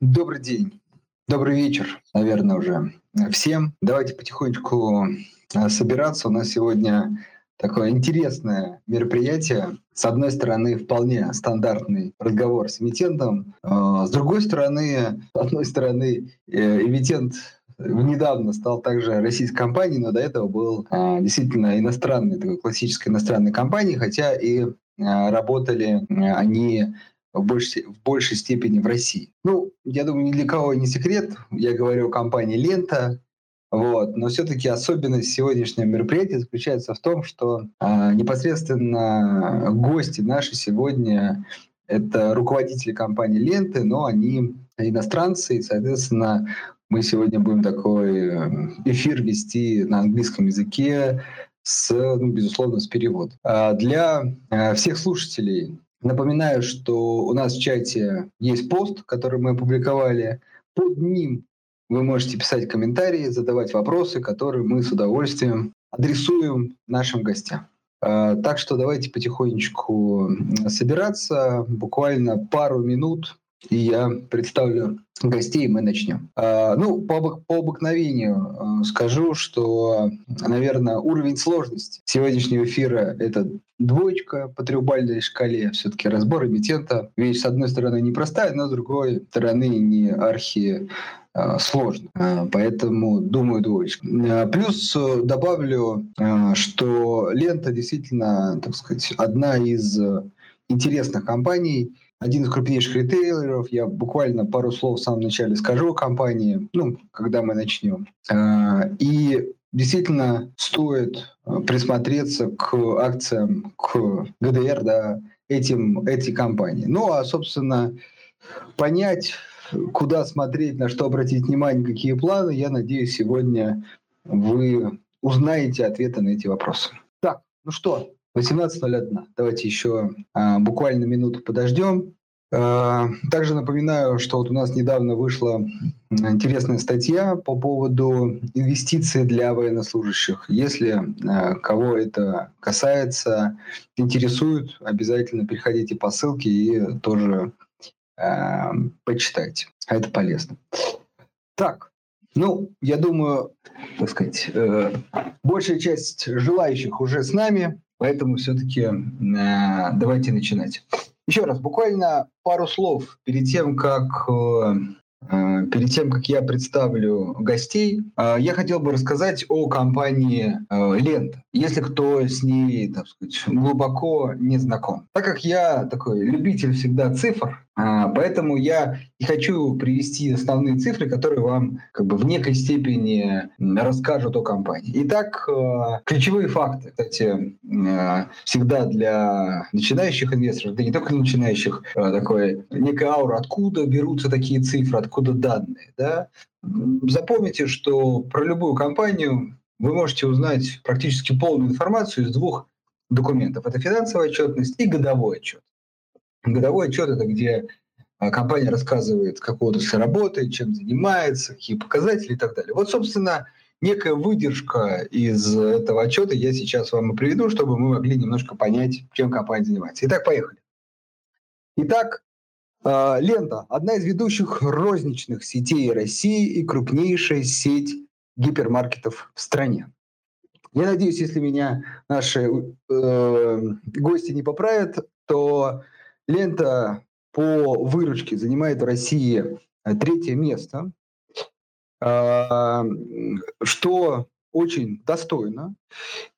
Добрый день. Добрый вечер, наверное, уже всем. Давайте потихонечку э, собираться. У нас сегодня такое интересное мероприятие. С одной стороны, вполне стандартный разговор с эмитентом. Э, с другой стороны, с одной стороны, э, эмитент недавно стал также российской компанией, но до этого был действительно иностранной, такой классической иностранной компанией, хотя и работали они в большей, в большей степени в России. Ну, я думаю, ни для кого не секрет. Я говорю о компании «Лента», вот. Но все-таки особенность сегодняшнего мероприятия заключается в том, что э, непосредственно гости наши сегодня это руководители компании «Ленты», но они иностранцы, и, соответственно, мы сегодня будем такой э, эфир вести на английском языке с, ну, безусловно, с переводом. А для э, всех слушателей Напоминаю, что у нас в чате есть пост, который мы опубликовали. Под ним вы можете писать комментарии, задавать вопросы, которые мы с удовольствием адресуем нашим гостям. А, так что давайте потихонечку собираться. Буквально пару минут и я представлю гостей, и мы начнем. А, ну, по, обыкновению э, скажу, что, наверное, уровень сложности сегодняшнего эфира — это двоечка по трехбальной шкале. Все-таки разбор эмитента. Вещь, с одной стороны, непростая, но с другой стороны, не архи э, сложно. А, поэтому, думаю, двоечка. А, плюс э, добавлю, что лента действительно, так сказать, одна из интересных компаний, один из крупнейших ритейлеров. Я буквально пару слов в самом начале скажу о компании, ну, когда мы начнем. А, и действительно стоит а, присмотреться к акциям, к ГДР, да, этим, эти компании. Ну, а, собственно, понять, куда смотреть, на что обратить внимание, какие планы, я надеюсь, сегодня вы узнаете ответы на эти вопросы. Так, ну что, 18.01. Давайте еще а, буквально минуту подождем. А, также напоминаю, что вот у нас недавно вышла интересная статья по поводу инвестиций для военнослужащих. Если а, кого это касается, интересует, обязательно переходите по ссылке и тоже а, почитайте. Это полезно. Так, ну, я думаю, так сказать, э, большая часть желающих уже с нами. Поэтому все-таки э, давайте начинать. Еще раз, буквально пару слов перед тем, как э, э Перед тем, как я представлю гостей, э, я хотел бы рассказать о компании э, Лента, если кто с ней, так сказать, глубоко не знаком. Так как я такой любитель всегда цифр, поэтому я и хочу привести основные цифры, которые вам как бы в некой степени расскажут о компании. Итак, э, ключевые факты, кстати, э, всегда для начинающих инвесторов, да не только для начинающих, э, такой некая аура, откуда берутся такие цифры, откуда данные. Да? Запомните, что про любую компанию вы можете узнать практически полную информацию из двух документов. Это финансовая отчетность и годовой отчет. Годовой отчет – это где а, компания рассказывает, как отрасль работает, чем занимается, какие показатели и так далее. Вот, собственно, некая выдержка из этого отчета я сейчас вам и приведу, чтобы мы могли немножко понять, чем компания занимается. Итак, поехали. Итак, а, Лента – одна из ведущих розничных сетей России и крупнейшая сеть гипермаркетов в стране. Я надеюсь, если меня наши э, гости не поправят, то Лента по выручке занимает в России э, третье место, а, что очень достойно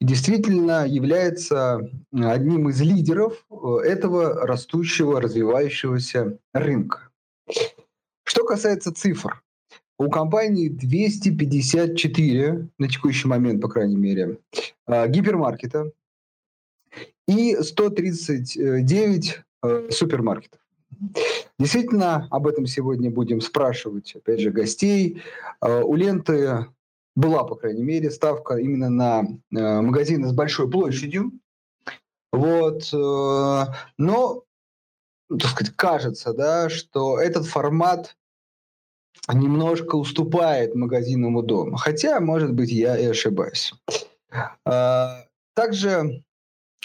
и действительно является одним из лидеров э, этого растущего, развивающегося рынка. Что касается цифр, у компании 254 на текущий момент, по крайней мере, э, гипермаркета и 139 Э, супермаркетов. Действительно, об этом сегодня будем спрашивать, опять же, гостей. Э, у ленты была, по крайней мере, ставка именно на э, магазины с большой площадью. Вот. Но, так сказать, кажется, да, что этот формат немножко уступает магазинному дому. Хотя, может быть, я и ошибаюсь. Также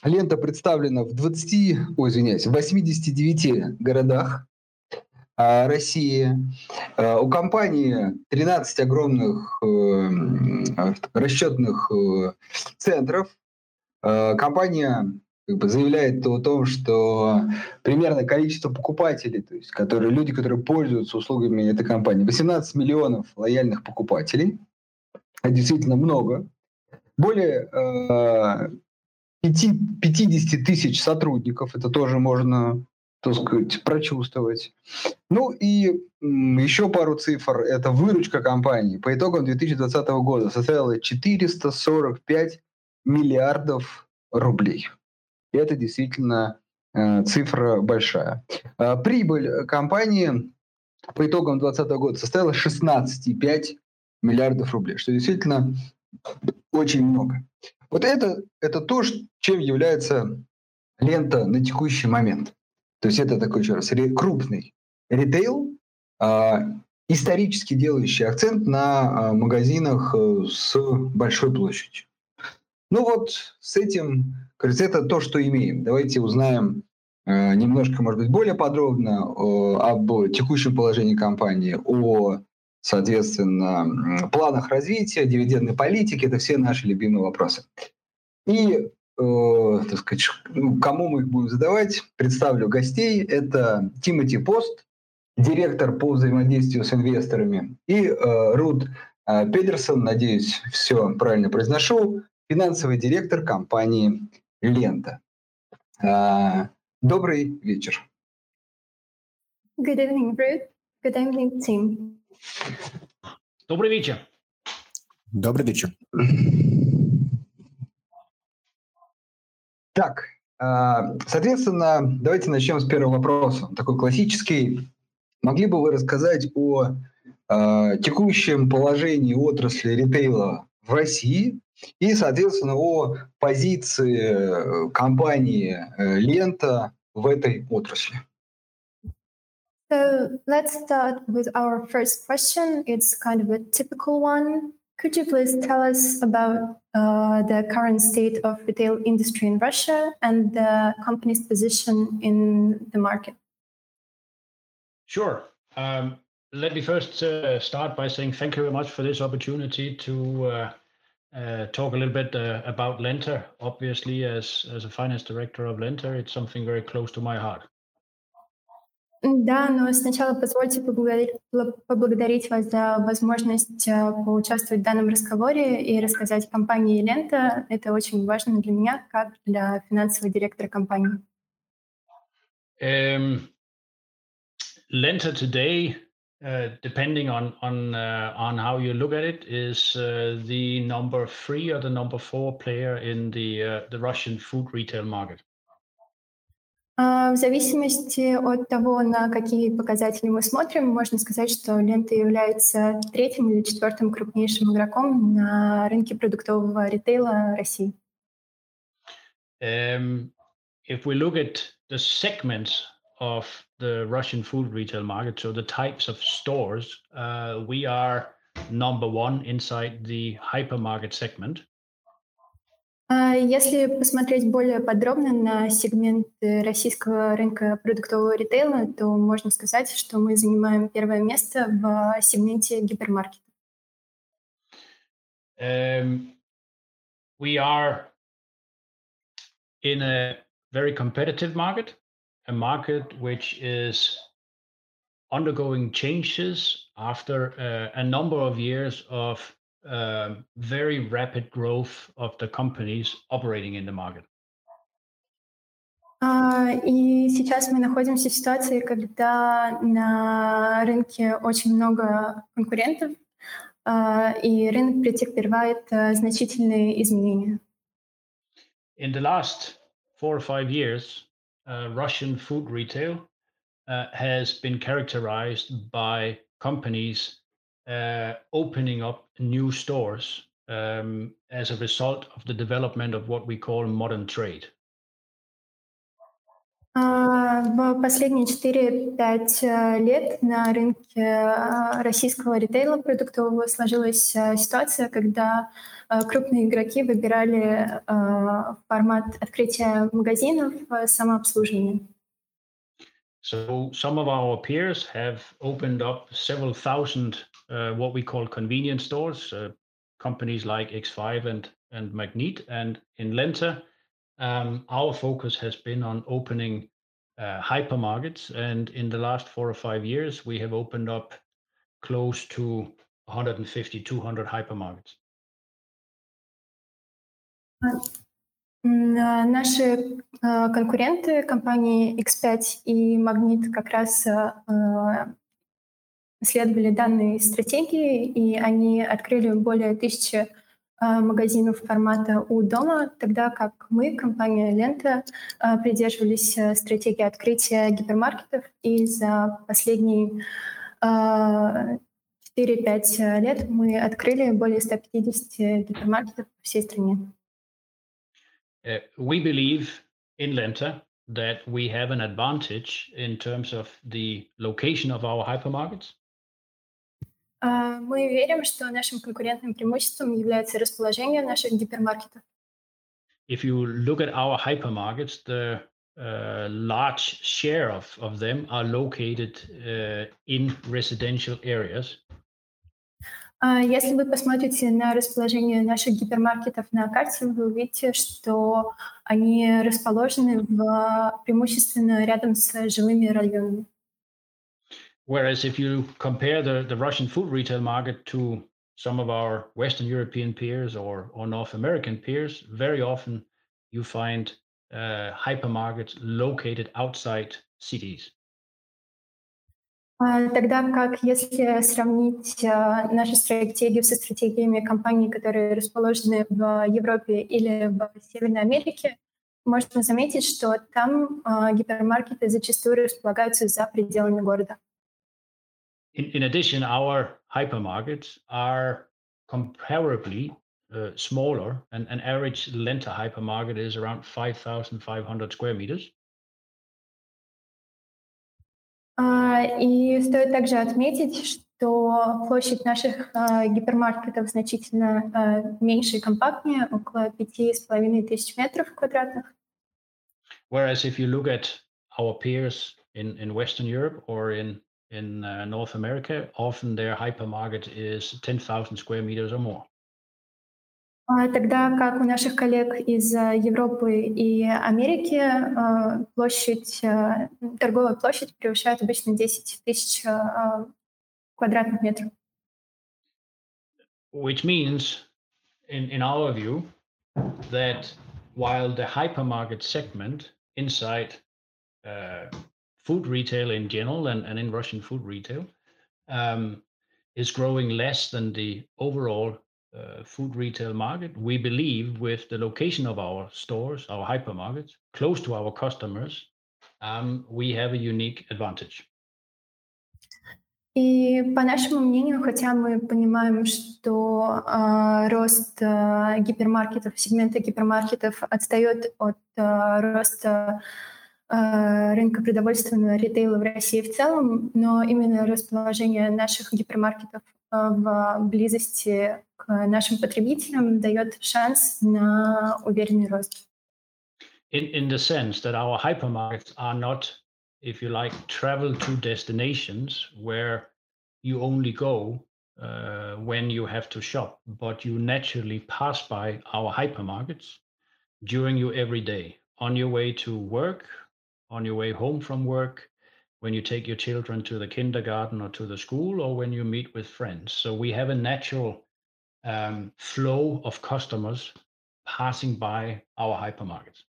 Лента представлена в 20, ой, извиняюсь, в 89 городах. а, России. А, у компании 13 огромных э, расчетных э, центров. А, компания как бы заявляет о том, что примерное количество покупателей, то есть которые, люди, которые пользуются услугами этой компании, 18 миллионов лояльных покупателей. Это действительно много. Более э, 5, 50 тысяч сотрудников, это тоже можно так сказать, прочувствовать. Ну и еще пару цифр. Это выручка компании по итогам 2020 года составила 445 миллиардов рублей. И это действительно э, цифра большая. Э, прибыль компании по итогам 2020 года составила 16,5 миллиардов рублей, что действительно очень много. Вот это, это то, чем является лента на текущий момент. То есть это такой, еще раз, крупный ритейл, а, исторически делающий акцент на а, магазинах э, с большой площадью. Ну вот с этим, кажется, это то, что имеем. Давайте узнаем э, немножко, может быть, более подробно об текущем положении компании, о, соответственно, планах развития, дивидендной политике. Это все наши любимые вопросы. И э, так сказать, ну, кому мы их будем задавать, представлю гостей. Это Тимоти Пост, директор по взаимодействию с инвесторами, и э, Руд э, Педерсон, надеюсь, все правильно произношу, финансовый директор компании «Лента». Э, добрый вечер. Good evening, Ruth. Good evening, team. Добрый вечер. Добрый вечер. Так, а, соответственно, давайте начнем с первого вопроса. Такой классический. Могли бы вы рассказать о а, текущем положении отрасли ритейла в России и, соответственно, о позиции компании э, «Лента» в этой отрасли? So let's start with our first question. It's kind of a typical one. Could you please tell us about uh, the current state of retail industry in Russia and the company's position in the market? Sure. Um, let me first uh, start by saying thank you very much for this opportunity to uh, uh talk a little bit uh, about Lenta. Obviously, as, as a finance director of Lenta, it's something very close to my heart. Да, но сначала позвольте поблагодарить, вас за возможность э, поучаствовать в данном разговоре и рассказать компании «Лента». Это очень важно для меня, как для финансового директора компании. Um, Lenta today, uh, depending on on uh, on how you look at it, is uh, the number three or the number four player in the the Russian food retail market. А, в зависимости от того, на какие показатели мы смотрим, можно сказать, что лента является третьим или четвертым крупнейшим игроком на рынке продуктового ритейла России. Um, if we look at the segments of the Russian food retail market, so the types of stores, uh, we are number one inside the hypermarket segment. А если посмотреть более подробно на сегмент российского рынка продуктового ритейла, то можно сказать, что мы занимаем первое место в сегменте гипермаркета. Um, we are in a very competitive market, a market which is undergoing changes after uh, a number of years of uh, very rapid growth of the companies operating in the market. Uh, и сейчас мы находимся в ситуации, когда на рынке очень много конкурентов, uh, и рынок претерпевает uh, значительные изменения. In the last four or five years, uh, Russian food retail uh, has been characterized by companies uh, opening up new stores um, as a result of the development of what we call modern trade. В последние 4-5 лет на рынке российского ритейла продуктового сложилась ситуация, когда крупные игроки выбирали формат открытия магазинов самообслуживания. So some of our peers have opened up several thousand uh, uh, what we call convenience stores, uh, companies like X5 and, and Magnit. And in Lenta, um, our focus has been on opening uh, hypermarkets. And in the last four or five years, we have opened up close to 150, 200 hypermarkets. Наши конкуренты, компании X5 и Magnit, как раз следовали данной стратегии, и они открыли более тысячи магазинов формата у дома, тогда как мы, компания Лента, придерживались стратегии открытия гипермаркетов, и за последние 4-5 лет мы открыли более 150 гипермаркетов по всей стране. Uh, we believe in Lenta that we have an advantage in terms of the location of our hypermarkets. Uh, мы верим, что нашим конкурентным преимуществом является расположение наших гипермаркетов. If you look at our hypermarkets, the uh, large share of, of them are located uh, in residential areas. Если вы посмотрите на расположение наших гипермаркетов на карте, вы увидите, что они расположены в, преимущественно рядом с жилыми районами. Whereas if you compare the, the Russian food retail market to some of our Western European peers or, or North American peers, very often you find uh, hypermarkets located outside cities. Тогда как если сравнить нашу стратегию со стратегиями компаний, которые расположены в Европе или в Северной Америке, можно заметить, что там гипермаркеты зачастую располагаются за пределами города. In, in addition, our hypermarkets are comparably uh, smaller. and an average Lenta hypermarket is around 5,500 square meters. И стоит также отметить, что площадь наших гипермаркетов значительно меньше и компактнее, около пяти с половиной тысяч метров квадратных. Whereas if you look at our peers in, in Western Europe or in, in uh, North America, often their hypermarket is 10,000 square meters or more. Тогда как у наших коллег из Европы и Америки площадь, торговая площадь превышает обычно 10 тысяч квадратных метров. Which means, in, in our view, that while the hypermarket segment inside uh, food retail in general and, and in Russian food retail um, is growing less than the overall uh, food retail market. We believe with the location of our stores, our hypermarkets, close to our customers, um, we have a unique advantage. И по нашему мнению, хотя мы понимаем, что э, рост э, гипермаркетов, сегмента гипермаркетов отстает от э, роста э, рынка продовольственного ритейла в России в целом, но именно расположение наших гипермаркетов в близости к нашим потребителям дает шанс на уверенный рост. In, in the sense that our hypermarkets are not, if you like, travel to destinations where you only go uh, when you have to shop, but you naturally pass by our hypermarkets during your everyday, on your way to work, on your way home from work, when you take your children to the kindergarten or to the school or when you meet with friends. So we have a natural um, flow of customers passing by our hypermarkets.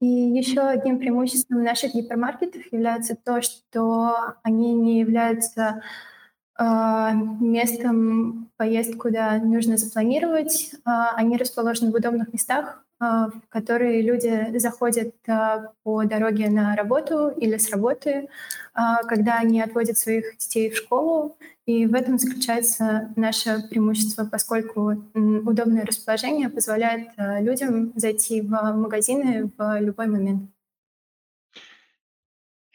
И еще одним преимуществом наших гипермаркетов является то, что они не являются э, местом поездки, куда нужно запланировать. Они расположены в удобных местах, в которые люди заходят по дороге на работу или с работы, когда они отводят своих детей в школу. И в этом заключается наше преимущество, поскольку удобное расположение позволяет людям зайти в магазины в любой момент.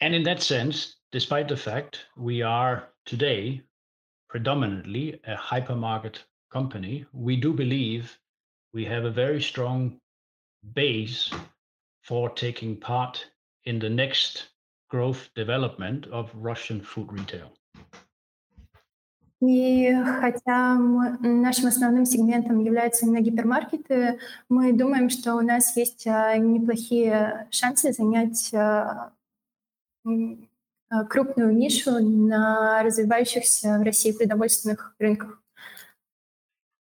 And in that sense, despite the fact we are today predominantly a hypermarket company, we do believe we have a very strong base for taking part in the next growth development of Russian food retail. И хотя мы, нашим основным сегментом являются именно гипермаркеты, мы думаем, что у нас есть неплохие шансы занять крупную нишу на развивающихся в России продовольственных рынках.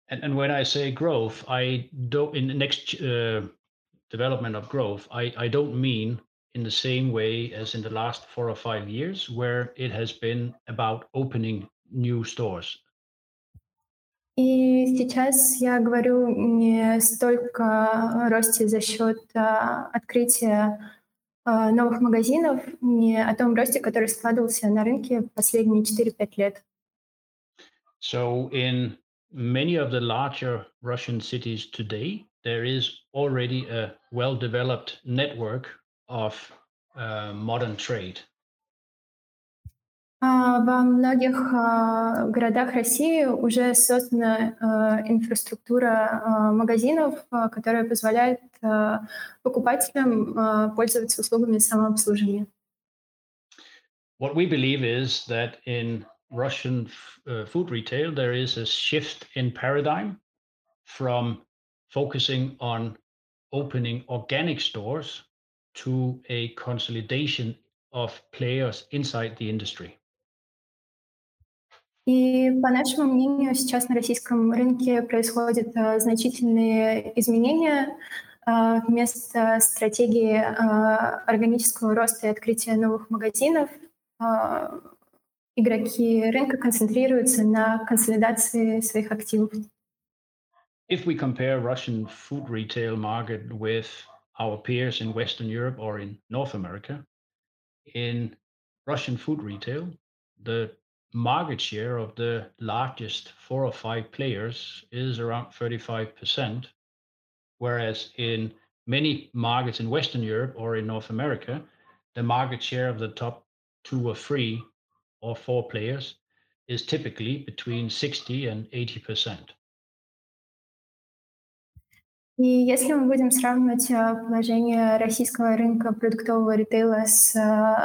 And, and when I say growth, I don't in the next uh, development of growth, I, I don't mean in the same way as in the last four or five years, where it has been about opening new stores. И сейчас я говорю не столько о росте за счет uh, открытия uh, новых магазинов, не о том росте, который складывался на рынке последние 4-5 лет. So in many of the larger Russian cities today, there is already a well-developed network of uh, modern trade. Во многих городах России уже создана инфраструктура магазинов, которая позволяет покупателям пользоваться услугами самообслуживания. What we believe is that in Russian uh, food retail, there is a shift in paradigm from focusing on opening organic stores to a consolidation of players inside the industry. И по нашему мнению, сейчас на российском рынке происходят uh, значительные изменения. Uh, вместо стратегии uh, органического роста и открытия новых магазинов игроки рынка концентрируются на консолидации своих активов. If we compare Russian food retail market with our peers in Western Europe or in North America, in Russian food retail, the market share of the largest four or five players is around 35%, whereas in many markets in Western Europe or in North America, the market share of the top two or three or four players is typically between 60 and 80%. И если мы будем сравнивать положение российского рынка продуктового ритейла с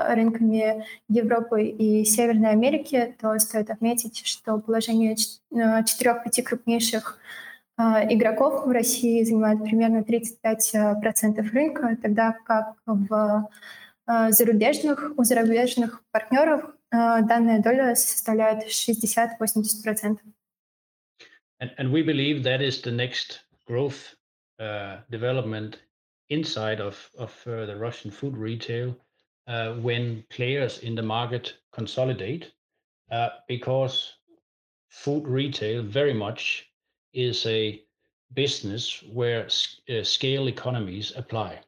рынками Европы и Северной Америки, то стоит отметить, что положение четырех-пяти крупнейших игроков в России занимает примерно 35% рынка, тогда как в зарубежных, у зарубежных партнеров данная доля составляет 60-80%. And, we believe that is the next growth development inside of, of uh, the Russian food retail uh, when players in the market consolidate, because food retail very much is a business where scale economies apply.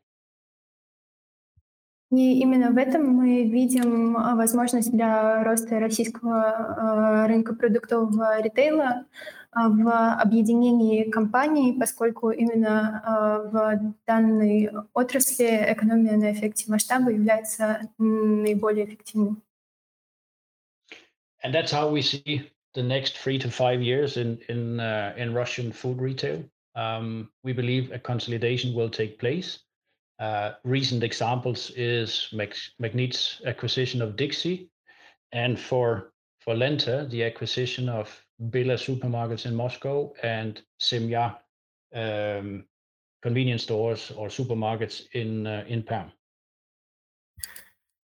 И именно в этом мы видим возможность для роста российского рынка продуктового ритейла, в объединении компаний, поскольку именно э, в данной отрасли экономия на эффекте масштаба является наиболее эффективной. And that's how we see the next three to five years in in uh, in Russian food retail. Um, we believe a consolidation will take place. Uh, recent examples is Magnit's acquisition of Dixy, and for for Lenta, the acquisition of Billa supermarkets in Moscow and Semya um, convenience stores or supermarkets in, uh, in Perm.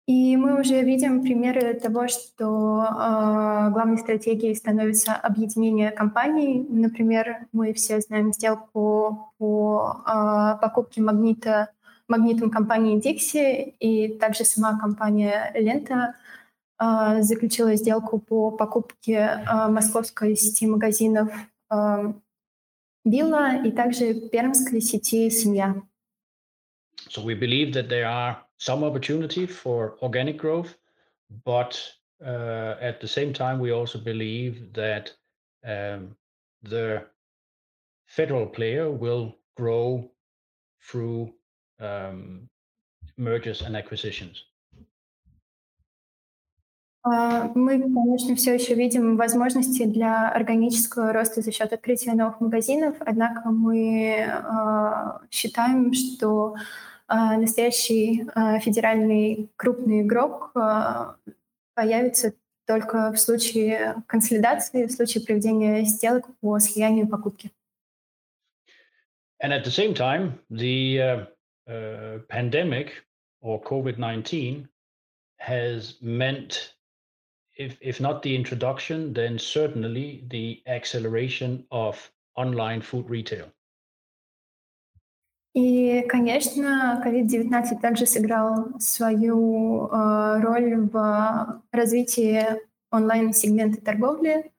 И мы уже видим примеры того, что э, главной стратегией становится объединение компаний. Например, мы все знаем сделку по э, покупке магнита, магнитом компании Dixie, и также сама компания Лента заключила сделку по покупке московской сети магазинов Билла и также пермской сети «Семья». So we believe that there are some opportunity for organic growth, but uh, at the same time, we also believe that um, the federal player will grow through um, mergers and acquisitions. Мы, конечно, все еще видим возможности для органического роста за счет открытия новых магазинов, однако мы считаем, что настоящий федеральный крупный игрок появится только в случае консолидации, в случае проведения сделок по слиянию покупки. And at the same time, the uh, uh, pandemic or COVID 19 has meant, if, if not the introduction, then certainly the acceleration of online food retail. И, конечно, COVID-19 также сыграл свою э, роль в развитии онлайн-сегмента торговли,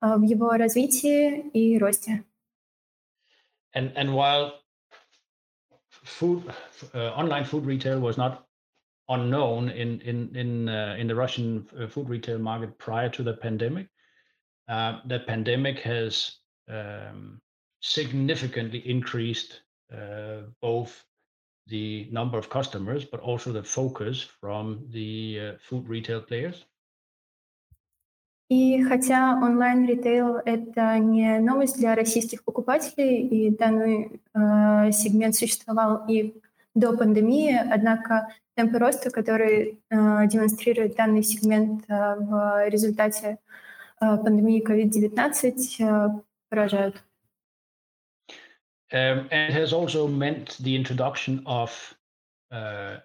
э, в его развитии и росте. And, and while food, uh, online food retail was not unknown in in in uh, in the Russian uh, food retail market prior to the pandemic. Uh, the pandemic has um, significantly increased uh, both the number of customers, but also the focus from the uh, food retail players. И хотя онлайн-ритейл — это не новость для российских покупателей, и данный э, сегмент существовал и до пандемии, однако темпы роста, которые э, демонстрирует данный сегмент э, в результате э, пандемии COVID-19, э, поражают. Um, and has also meant the introduction of uh,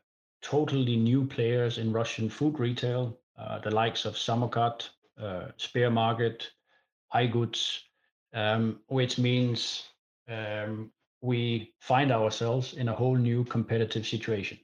totally new players in Russian food retail, uh, the likes of Samokat, uh, Spare Market, iGoods, um, which means um, we find ourselves in a whole new competitive situation.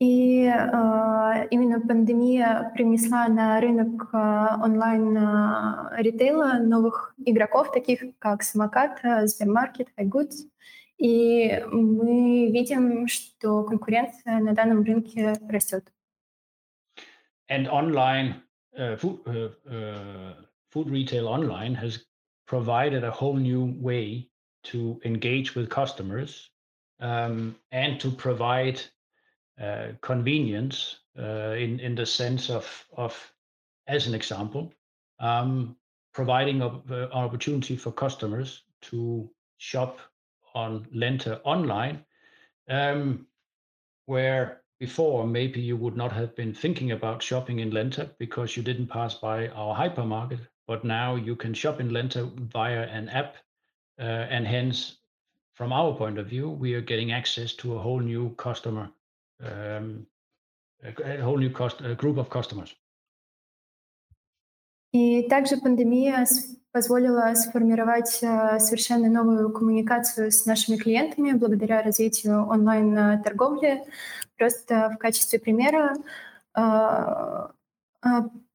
И э, именно пандемия принесла на рынок э, онлайн-ритейла э, новых игроков, таких как Самокат, Сбермаркет, iGoods. И мы видим, что конкуренция на данном рынке растет. And online uh, food, uh, uh, food retail online has provided a whole new way to engage with customers um, and to provide uh, convenience uh, in in the sense of of as an example um, providing an uh, opportunity for customers to shop on Lenta online um, where before maybe you would not have been thinking about shopping in Lenta because you didn't pass by our hypermarket but now you can shop in Lenta via an app uh, and hence from our point of view we are getting access to a whole new customer um, a whole new cost, a group of customers. И также пандемия позволила сформировать э, совершенно новую коммуникацию с нашими клиентами благодаря развитию онлайн-торговли. Просто в качестве примера э, э,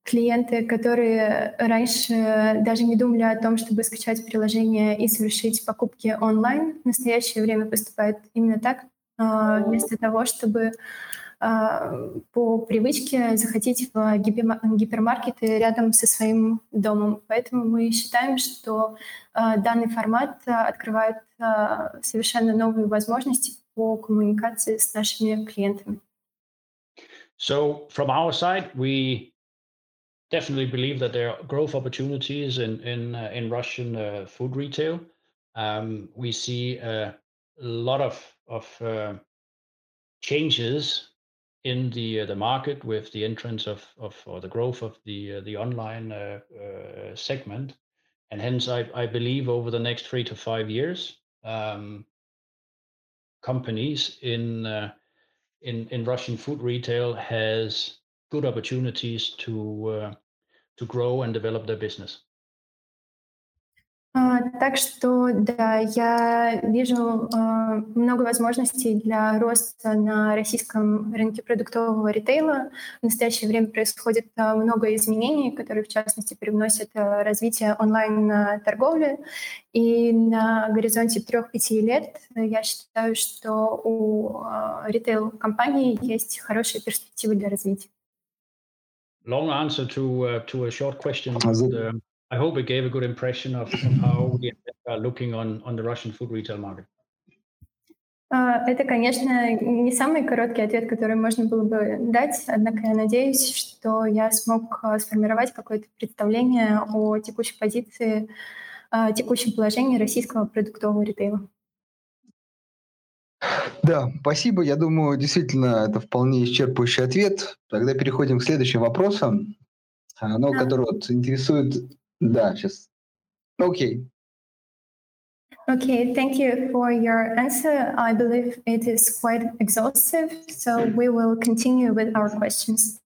клиенты, которые раньше даже не думали о том, чтобы скачать приложение и совершить покупки онлайн, в настоящее время поступают именно так, а, вместо того, чтобы а, по привычке захотеть в гипермаркеты рядом со своим домом. Поэтому мы считаем, что а, данный формат открывает совершенно новые возможности по коммуникации с нашими клиентами. So from our side, we definitely believe that there are growth opportunities in in uh, in Russian uh, food retail. Um, we see a lot of of uh, changes in the uh, the market with the entrance of of or the growth of the uh, the online uh, segment, and hence I I believe over the next three to five years, um, companies in in in Russian food retail has good opportunities to to grow and develop their business. А, так что, да, я вижу э, много возможностей для роста на российском рынке продуктового ритейла. В настоящее время происходит э, много изменений, которые, в частности, привносят э, развитие онлайн-торговли. И на горизонте трех-пяти лет я считаю, что у э, ритейл-компаний есть хорошие перспективы для развития. Long answer to, uh, to a short question. Uh, I hope it gave a good impression of, of how we are looking on, on the Russian food retail market. Это, конечно, не самый короткий ответ, который можно было бы дать, однако я надеюсь, что я смог сформировать какое-то представление о текущей позиции, текущем положении российского продуктового ритейла. Да, спасибо. Я думаю, действительно, это вполне исчерпывающий ответ. Тогда переходим к следующим вопросам, а, ну, да. который вот интересует... Да, сейчас. Окей. Okay, thank you for your answer. I believe it is quite exhaustive, so we will continue with our questions.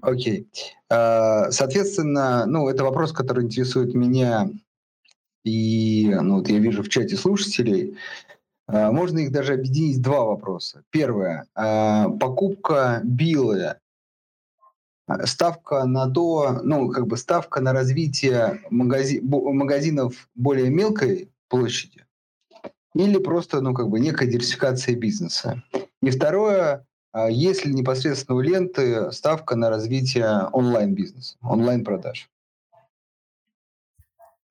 Окей. Okay. Uh, соответственно, ну, это вопрос, который интересует меня и ну, вот я вижу в чате слушателей, а, можно их даже объединить два вопроса. Первое. А, покупка Биллы. А, ставка на то, ну, как бы ставка на развитие магази- магазинов более мелкой площади или просто, ну, как бы некая диверсификация бизнеса. И второе, есть ли непосредственно у ленты ставка на развитие онлайн-бизнеса, онлайн-продаж?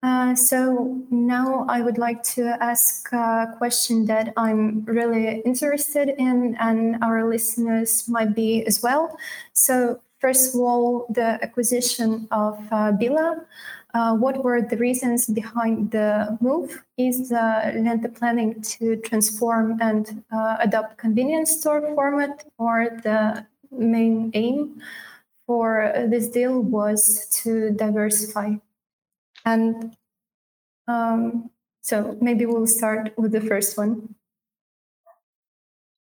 Uh, so now I would like to ask a question that I'm really interested in, and our listeners might be as well. So, first of all, the acquisition of uh, Billa. Uh, what were the reasons behind the move? Is uh, Lenta planning to transform and uh, adopt convenience store format, or the main aim for this deal was to diversify? And um, so maybe we'll start with the first one.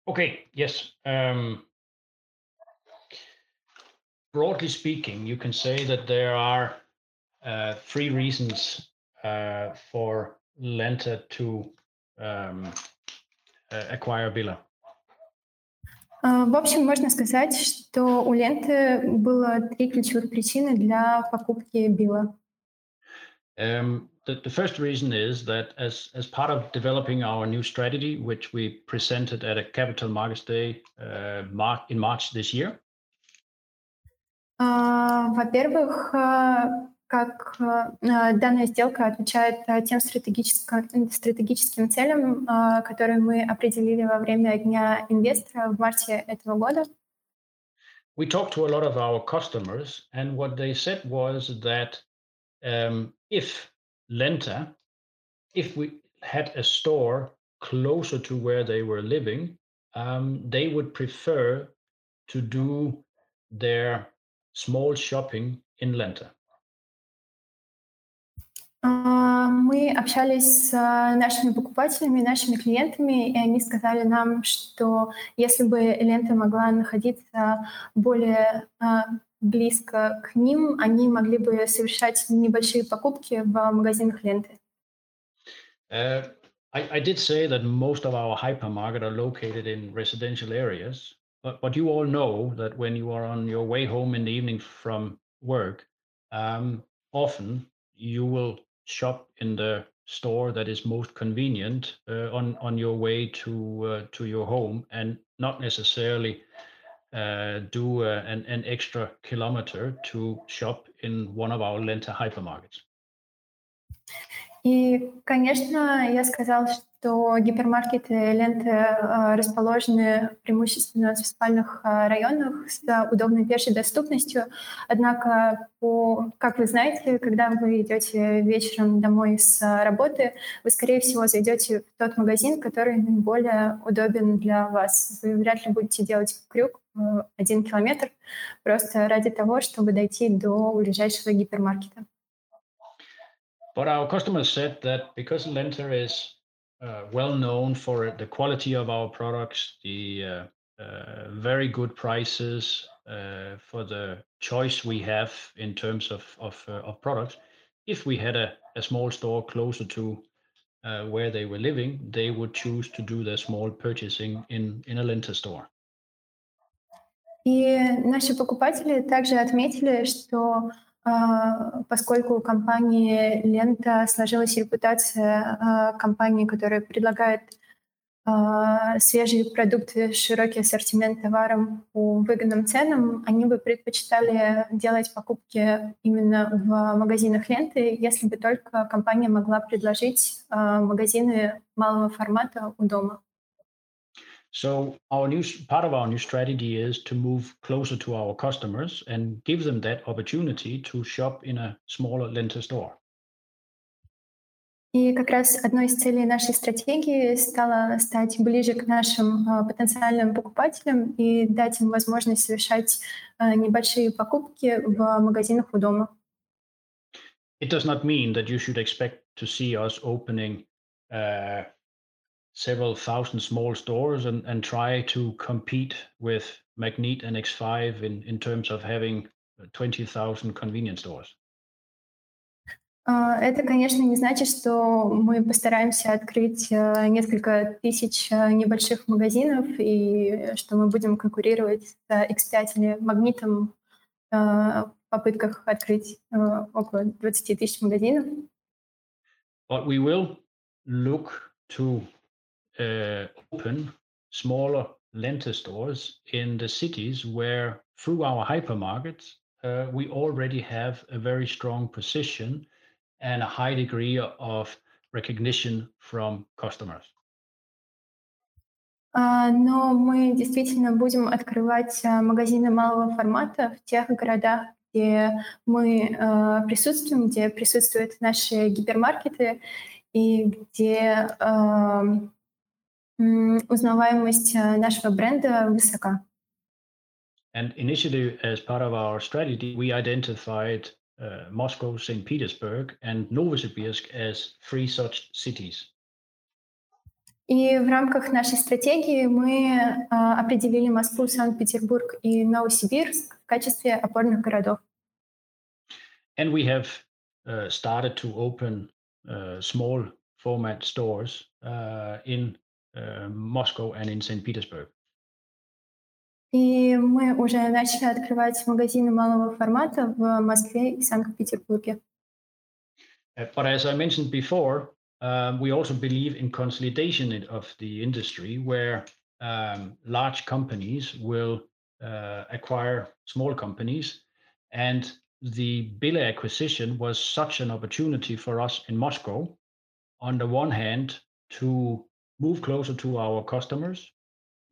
Okay, yes. Um, broadly speaking, you can say that there are uh, three reasons uh, for Lenta to um, uh, acquire Billa. В общем, можно сказать, что у Ленты было три ключевых причины для покупки Билла. Um, the, the first reason is that as, as part of developing our new strategy, which we presented at a Capital Markets Day uh, March, in March this year. Uh, во-первых, uh, как данная сделка отвечает тем стратегическим, стратегическим целям, которые мы определили во время Дня инвестора в марте этого года. We talked to a lot of our customers, and what they said was that um, if Lenta, if we had a store closer to where they were living, um, they would prefer to do their small shopping in Lenta. Мы общались с нашими покупателями, нашими клиентами, и они сказали нам, что если бы лента могла находиться более близко к ним, они могли бы совершать небольшие покупки в магазинах ленты. Uh, I, I did say that most of our hypermarket are located in residential areas, but, but you all know that when you are on your way home in the evening from work, um, often you will shop in the store that is most convenient uh, on on your way to uh, to your home, and not necessarily uh, do uh, an, an extra kilometer to shop in one of our Lenta hypermarkets. И, конечно, я сказал, что гипермаркеты ленты расположены преимущественно в спальных районах с удобной пешей доступностью. Однако, по, как вы знаете, когда вы идете вечером домой с работы, вы, скорее всего, зайдете в тот магазин, который наиболее удобен для вас. Вы вряд ли будете делать крюк один километр просто ради того, чтобы дойти до ближайшего гипермаркета. But our customers said that because Lenter is uh, well known for the quality of our products, the uh, uh, very good prices, uh, for the choice we have in terms of of, uh, of products. If we had a, a small store closer to uh, where they were living, they would choose to do their small purchasing in in a Lenter store. И наши покупатели также отметили, что А, поскольку у компании Лента сложилась репутация а, компании, которая предлагает а, свежие продукты, широкий ассортимент товаров по выгодным ценам, они бы предпочитали делать покупки именно в магазинах ленты, если бы только компания могла предложить магазины малого формата у дома. So our new part of our new strategy is to move closer to our customers and give them that opportunity to shop in a smaller Lenta store. И как раз одной из целей нашей стратегии стало стать ближе к нашим uh, потенциальным покупателям и дать им возможность совершать uh, небольшие покупки в магазинах у дома. It does not mean that you should expect to see us opening uh, several thousand small stores and, and try to compete with Magnit and X5 in, in terms of having 20,000 convenience stores? Это, конечно, не значит, что мы постараемся открыть несколько тысяч небольших магазинов и что мы будем конкурировать с X5 или Магнитом в попытках открыть около 20 тысяч магазинов. But we will look to uh, open smaller Lenta stores in the cities where, through our hypermarkets, uh, we already have a very strong position and a high degree of recognition from customers. Но мы действительно будем открывать магазины малого формата в тех городах, где мы присутствуем, где присутствуют наши гипермаркеты и где узнаваемость нашего бренда высока. And initially, as part of our strategy, we identified uh, Moscow, St. Petersburg, and Novosibirsk as three such cities. И в рамках нашей стратегии мы uh, определили Москву, Санкт-Петербург и Новосибирск в качестве опорных городов. And we have uh, started to open uh, small format stores in Eh, Moscow and in St. Petersburg. И мы уже начали открывать магазины малого формата в Москве и Санкт-Петербурге. Eh, but as I mentioned before, um, we also believe in consolidation of the industry where um, large companies will uh, acquire small companies. And the Billa acquisition was such an opportunity for us in Moscow, on the one hand, to move closer to our customers,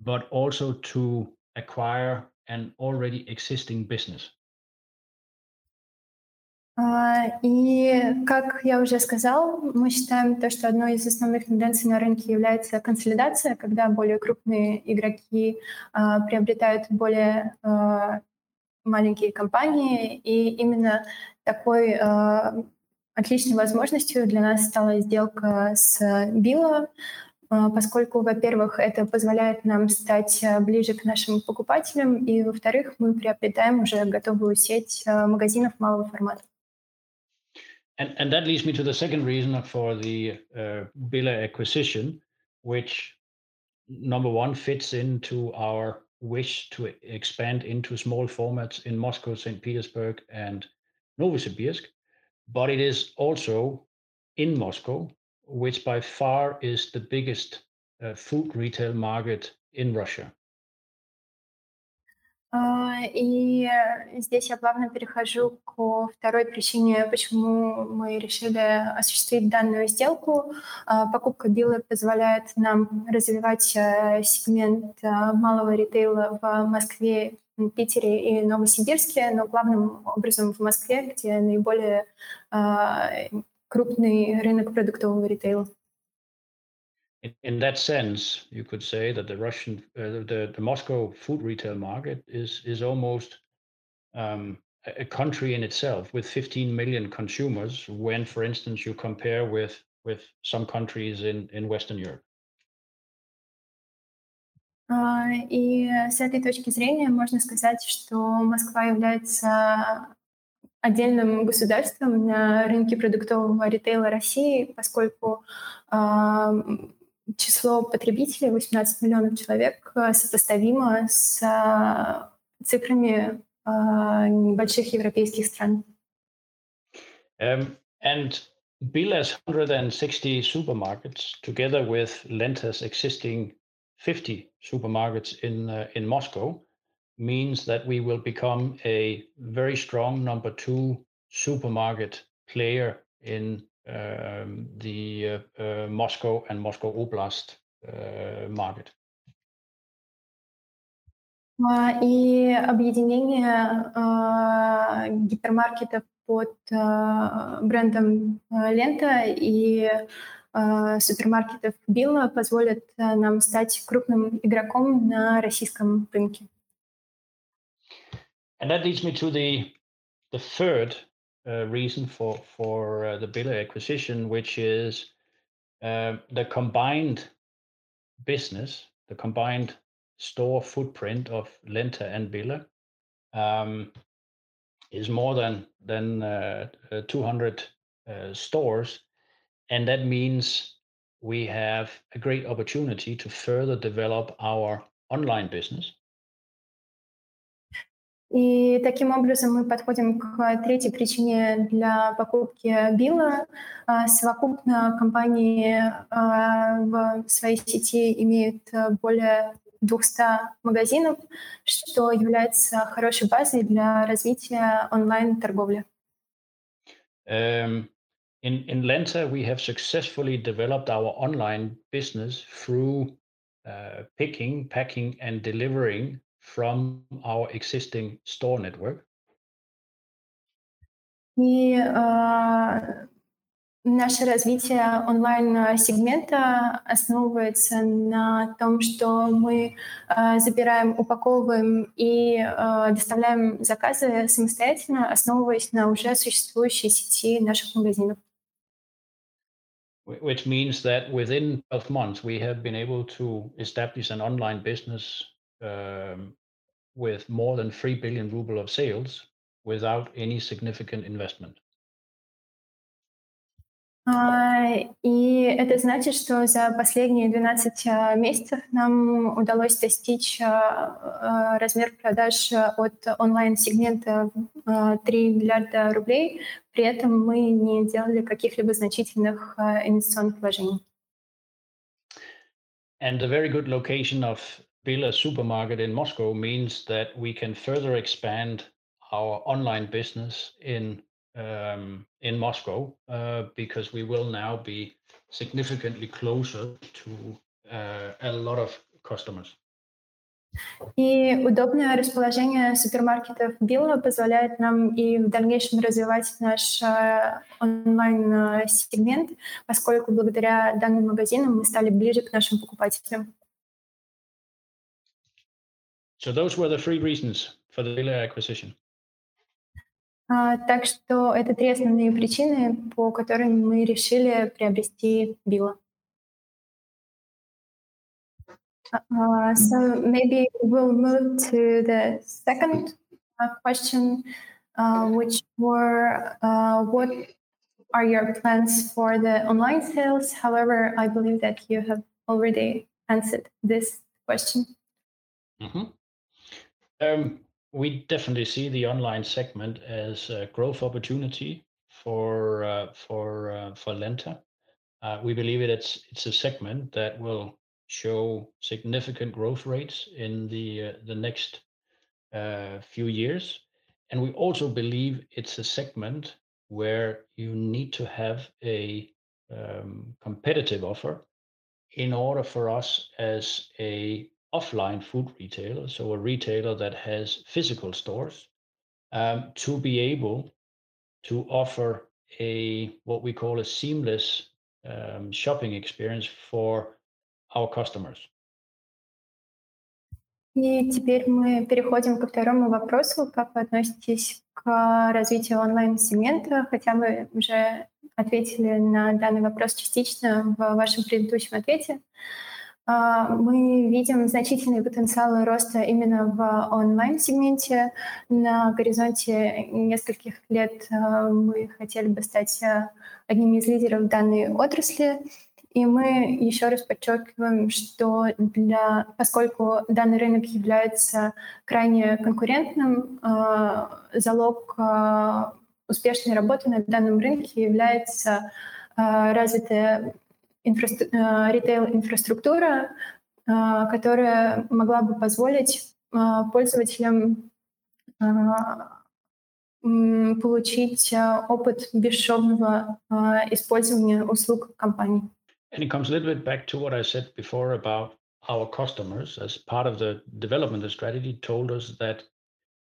but also to acquire an already existing business. И, как я уже сказал, мы считаем то, что одной из основных тенденций на рынке является консолидация, когда более крупные игроки приобретают более маленькие компании, и именно такой отличной возможностью для нас стала сделка с Билла, поскольку, во-первых, это позволяет нам стать ближе к нашим покупателям, и, во-вторых, мы приобретаем уже готовую сеть магазинов малого формата. And, and that leads me to the second reason for the uh, Billa acquisition, which number one fits into our wish to expand into small formats in Moscow, St. Petersburg, and Novosibirsk. But it is also in Moscow which by far is the biggest uh, food retail market in Russia. И здесь я плавно перехожу к второй причине, почему мы решили осуществить данную сделку. Покупка Билла позволяет нам развивать сегмент малого ритейла в Москве, Питере и Новосибирске, но главным образом в Москве, где наиболее крупный рынок продуктового ритейла. In, in that sense, you could say that the Russian, uh, the, the Moscow food retail market is is almost um, a country in itself with 15 million consumers. When, for instance, you compare with with some countries in in Western Europe. Uh, и с этой точки зрения можно сказать, что Москва является отдельным государством на рынке продуктового ритейла России, поскольку э, число потребителей, 18 миллионов человек, сопоставимо с э, цифрами э, небольших европейских стран. Um, and Bila's 160 supermarkets, together with Lenta's existing 50 supermarkets in uh, in Moscow, means that we will become a very strong number two supermarket player in um, the uh, uh, Moscow and Moscow Oblast uh, market. И объединение гипермаркетов под брендом Лента и супермаркетов Билла позволят нам стать крупным игроком на российском рынке. And that leads me to the the third uh, reason for for uh, the Billa acquisition, which is uh, the combined business, the combined store footprint of Lenta and Billa um, is more than than uh, uh, 200 uh, stores, and that means we have a great opportunity to further develop our online business И таким образом мы подходим к третьей причине для покупки Билла. А, совокупно компании а, в своей сети имеют более 200 магазинов, что является хорошей базой для развития онлайн-торговли. Um, in, in Lenta, we have successfully developed our online business through uh, picking, packing, and delivering from our existing store network. И э, наше развитие онлайн-сегмента основывается на том, что мы э, забираем, упаковываем и э, доставляем заказы самостоятельно, основываясь на уже существующей сети наших магазинов. Which means that within 12 months we have been able to establish an online business um, with more than 3 billion ruble of sales without any significant investment. И это значит, что за последние 12 месяцев нам удалось достичь размер продаж от онлайн-сегмента 3 миллиарда рублей. При этом мы не делали каких-либо значительных инвестиционных вложений. And a very good location of Billa supermarket in Moscow means that we can further expand our online business in um, in Moscow uh, because we will now be significantly closer to uh, a lot of customers. И удобное расположение супермаркетов Билла позволяет нам и в дальнейшем развивать наш онлайн-сегмент, поскольку благодаря данным магазинам мы стали ближе к нашим покупателям. So those were the three reasons for the Villa acquisition. Uh, так что это три основные причины, по которым мы решили приобрести Билла. Uh, so maybe we'll move to the second uh, question, which were what are your plans for the online sales? However, I believe that you have already answered this question. Mm -hmm. Um, we definitely see the online segment as a growth opportunity for uh, for uh, for Lenta. Uh, we believe it, it's it's a segment that will show significant growth rates in the the next few years, and we also believe it's a segment where you need to have a um, competitive offer in order for us as a offline food retailer, so a retailer that has physical stores, um, to be able to offer a what we call a seamless um, shopping experience for our customers. И теперь мы переходим ко второму вопросу. Как вы относитесь к развитию онлайн-сегмента? Хотя мы уже ответили на данный вопрос частично в вашем предыдущем ответе. А, мы видим значительный потенциал роста именно в онлайн-сегменте. На горизонте нескольких лет а, мы хотели бы стать а, одним из лидеров данной отрасли. И мы еще раз подчеркиваем, что для, поскольку данный рынок является крайне конкурентным, залог успешной работы на данном рынке является развитая инфра- э, ритейл-инфраструктура, э, которая могла бы позволить э, пользователям получить опыт бесшовного использования услуг компании. And it comes a little bit back to what I said before about our customers as part of the development of strategy told us that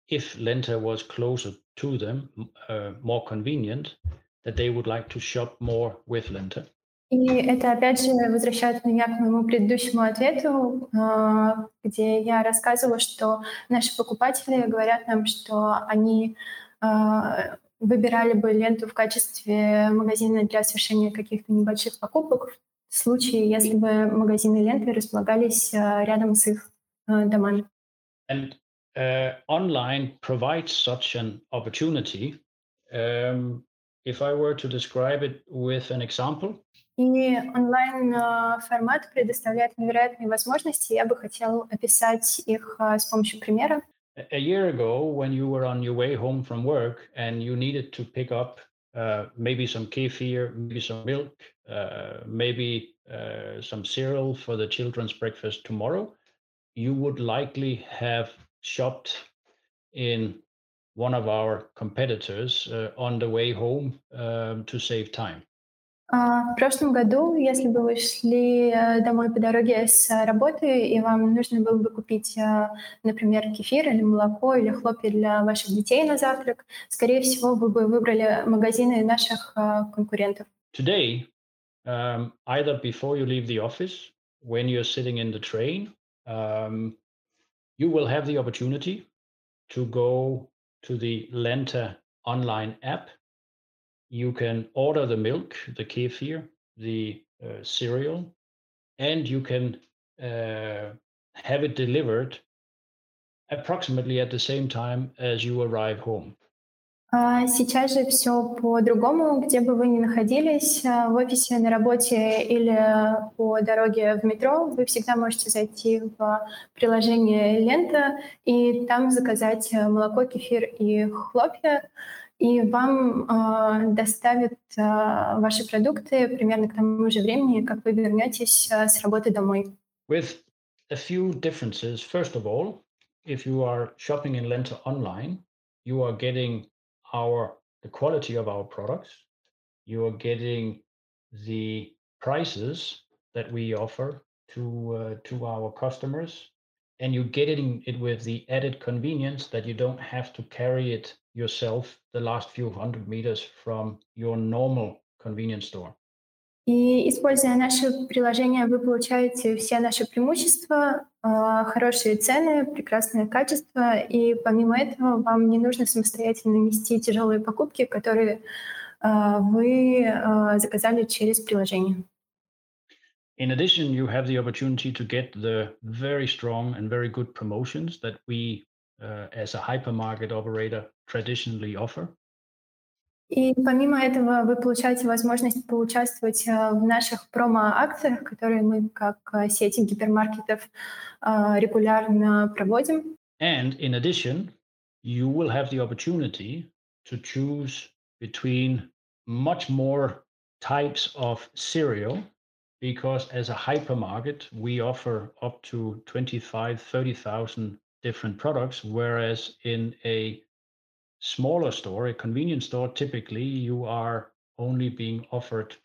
if Lenta was closer to them, uh, more convenient, that they would like to shop more with Lenta. И это, опять же, возвращает меня к моему предыдущему ответу, а, где я рассказывала, что наши покупатели говорят нам, что они а, выбирали бы ленту в качестве магазина для совершения каких-то небольших покупок в случае, если бы магазины ленты располагались а, рядом с их домами. And uh, online provides such an opportunity. Um, if I were to describe it with an example, И онлайн-формат предоставляет невероятные возможности. Я бы хотел описать их с помощью примера. A year ago, when you were on your way home from work and you needed to pick up uh, maybe some kefir, maybe some milk, uh, maybe uh, some cereal for the children's breakfast tomorrow, you would likely have shopped in one of our competitors uh, on the way home um, to save time. В прошлом году, если бы вы шли э, домой по дороге с работы, и вам нужно было бы купить, э, например, кефир или молоко или хлопья для ваших детей на завтрак, скорее всего, вы бы выбрали магазины наших э, конкурентов. Today, um, either before you leave the office, when you're sitting in the train, um, you will have the opportunity to go to the Lenta online app you can order the milk, the kefir, the uh, cereal, and you can uh, have it delivered approximately at the same time as you arrive home. Сейчас же все по-другому, где бы вы ни находились, в офисе, на работе или по дороге в метро, вы всегда можете зайти в приложение Лента и там заказать молоко, кефир и хлопья. и вам э, доставят э, ваши продукты примерно к тому же времени, как вы вернетесь э, с работы домой. With a few differences. First of all, if you are shopping in Lenta online, you are getting our the quality of our products. You are getting the prices that we offer to uh, to our customers, and you're getting it with the added convenience that you don't have to carry it yourself the last few hundred meters from your normal convenience store. И используя наше приложение, вы получаете все наши преимущества, хорошие цены, прекрасное качество, и помимо этого вам не нужно самостоятельно нести тяжелые покупки, которые вы заказали через приложение. In addition, you have the opportunity to get the very strong and very good promotions that we, uh, as a hypermarket operator, traditionally offer. И помимо этого вы получаете возможность поучаствовать в наших промо-акциях, которые мы как сети гипермаркетов регулярно проводим. And in addition, you will have the opportunity to choose between much more types of cereal because as a hypermarket, we offer up to 25, 30,000 different products, whereas in a smaller store, a convenience store, typically you are only being offered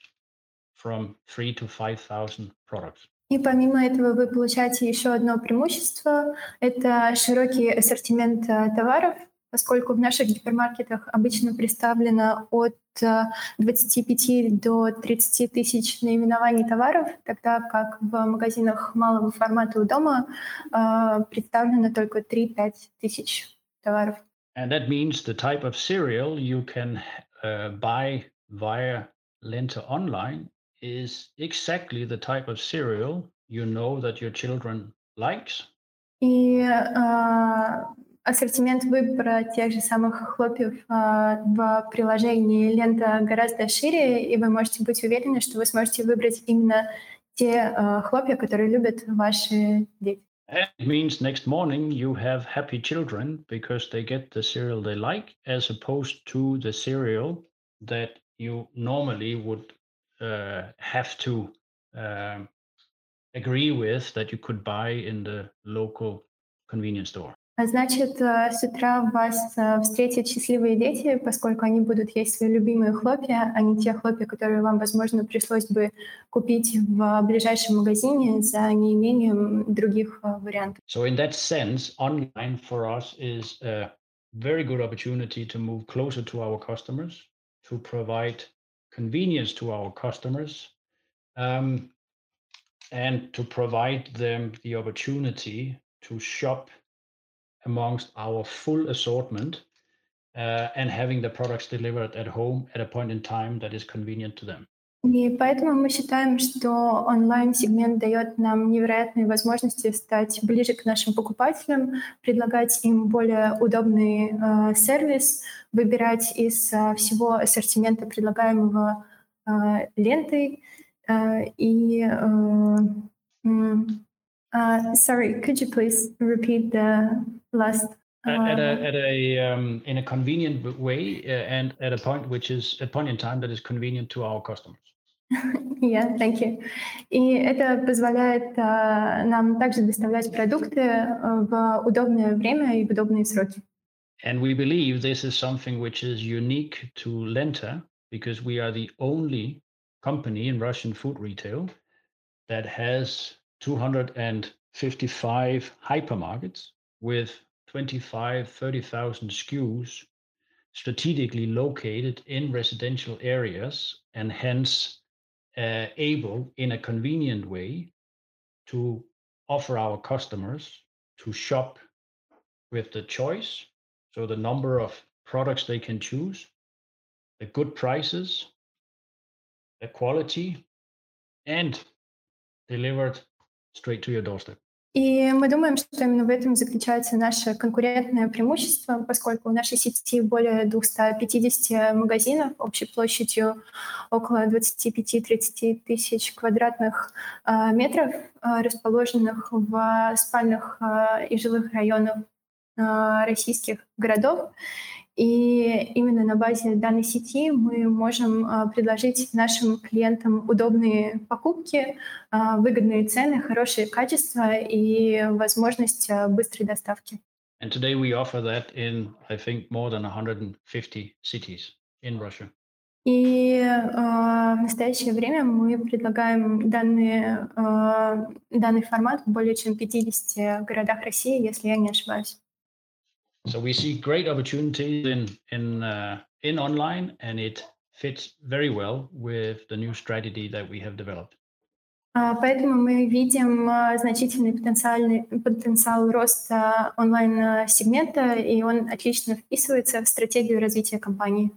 from 3 to 5,000 products. И помимо этого вы получаете еще одно преимущество – это широкий ассортимент товаров, поскольку в наших гипермаркетах обычно представлено от 25 э, до 30 тысяч наименований товаров, тогда как в магазинах малого формата у дома э, представлено только 3-5 тысяч товаров. And that means the type of cereal you can uh, buy via Lenta online is exactly the type of cereal you know that your children likes. И uh, ассортимент выбора тех же самых хлопьев а, в приложении лента гораздо шире, и вы можете быть уверены, что вы сможете выбрать именно те а, хлопья, которые любят ваши дети. It means next morning you have happy children because they get the cereal they like, as opposed to the cereal that you normally would uh, have to uh, agree with that you could buy in the local convenience store. А значит, э, с утра вас э, встретят счастливые дети, поскольку они будут есть свои любимые хлопья, а не те хлопья, которые вам, возможно, пришлось бы купить в ближайшем магазине за неимением других э, вариантов. So in that sense, online for us is a very good opportunity to move closer to our customers, to provide convenience to our customers, um, and to provide them the opportunity to shop amongst our full assortment uh, and having the products delivered at home at a point in time that is convenient to them. И поэтому мы считаем, что онлайн-сегмент дает нам невероятные возможности стать ближе к нашим покупателям, предлагать им более удобный э, сервис, выбирать из э, всего ассортимента, предлагаемого э, лентой. Э, и э, uh, sorry, could you please repeat the last at, a at a um, in a convenient way uh, and at a point which is a point in time that is convenient to our customers. Yeah, thank you. И это позволяет uh, нам также доставлять продукты uh, в удобное время и в удобные сроки. And we believe this is something which is unique to Lenta because we are the only company in Russian food retail that has 255 hypermarkets with 25, 30,000 SKUs strategically located in residential areas and hence uh, able in a convenient way to offer our customers to shop with the choice. So the number of products they can choose the good prices the quality and delivered straight to your doorstep И мы думаем, что именно в этом заключается наше конкурентное преимущество, поскольку у нашей сети более 250 магазинов общей площадью около 25-30 тысяч квадратных э, метров, э, расположенных в спальных э, и жилых районах российских городов. И именно на базе данной сети мы можем предложить нашим клиентам удобные покупки, выгодные цены, хорошее качество и возможность быстрой доставки. And today we offer that in, I think, more than 150 cities in Russia. И э, в настоящее время мы предлагаем данные, э, данный формат в более чем 50 городах России, если я не ошибаюсь. So we see great opportunities in in uh, in online, and it fits very well with the new strategy that we have developed. Поэтому мы видим значительный потенциальный потенциал роста онлайн-сегмента, и он отлично вписывается в стратегию развития компании.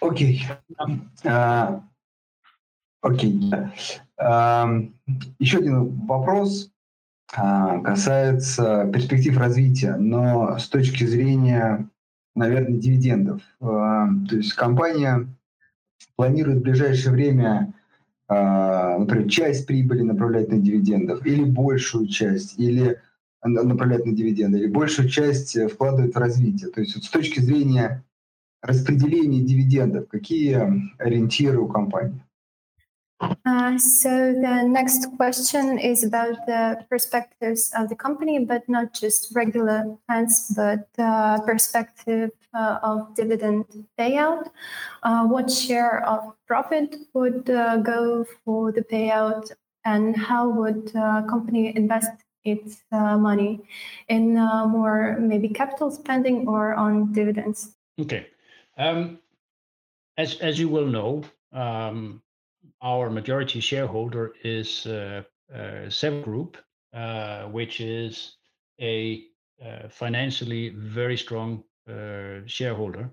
Окей. Окей. Еще один вопрос. А, касается перспектив развития, но с точки зрения, наверное, дивидендов. А, то есть компания планирует в ближайшее время, а, например, часть прибыли направлять на дивидендов, или большую часть, или направлять на дивиденды, или большую часть вкладывать в развитие. То есть вот с точки зрения распределения дивидендов, какие ориентиры у компании? Uh, so the next question is about the perspectives of the company, but not just regular plans, but uh, perspective uh, of dividend payout. Uh, what share of profit would uh, go for the payout, and how would uh, company invest its money in more maybe capital spending or on dividends? Okay, um, as as you will know. Um, our majority shareholder is uh, uh, Sev Group, uh, which is a financially very strong shareholder.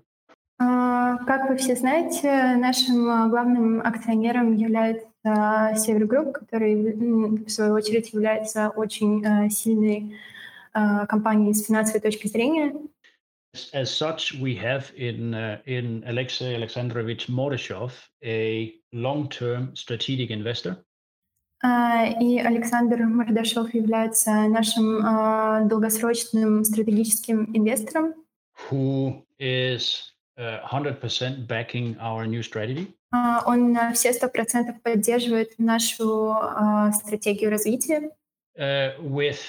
Как вы все знаете, нашим главным акционером является Север Групп, который, в свою очередь, является очень сильной компанией с финансовой точки зрения. As such, we have in uh, in Alexey Alexandrovich Mordashov a long-term strategic investor. И Александр Мордашов является нашим долгосрочным стратегическим инвестором. Who is 100% backing our new strategy? Он все сто процентов поддерживает нашу стратегию развития. With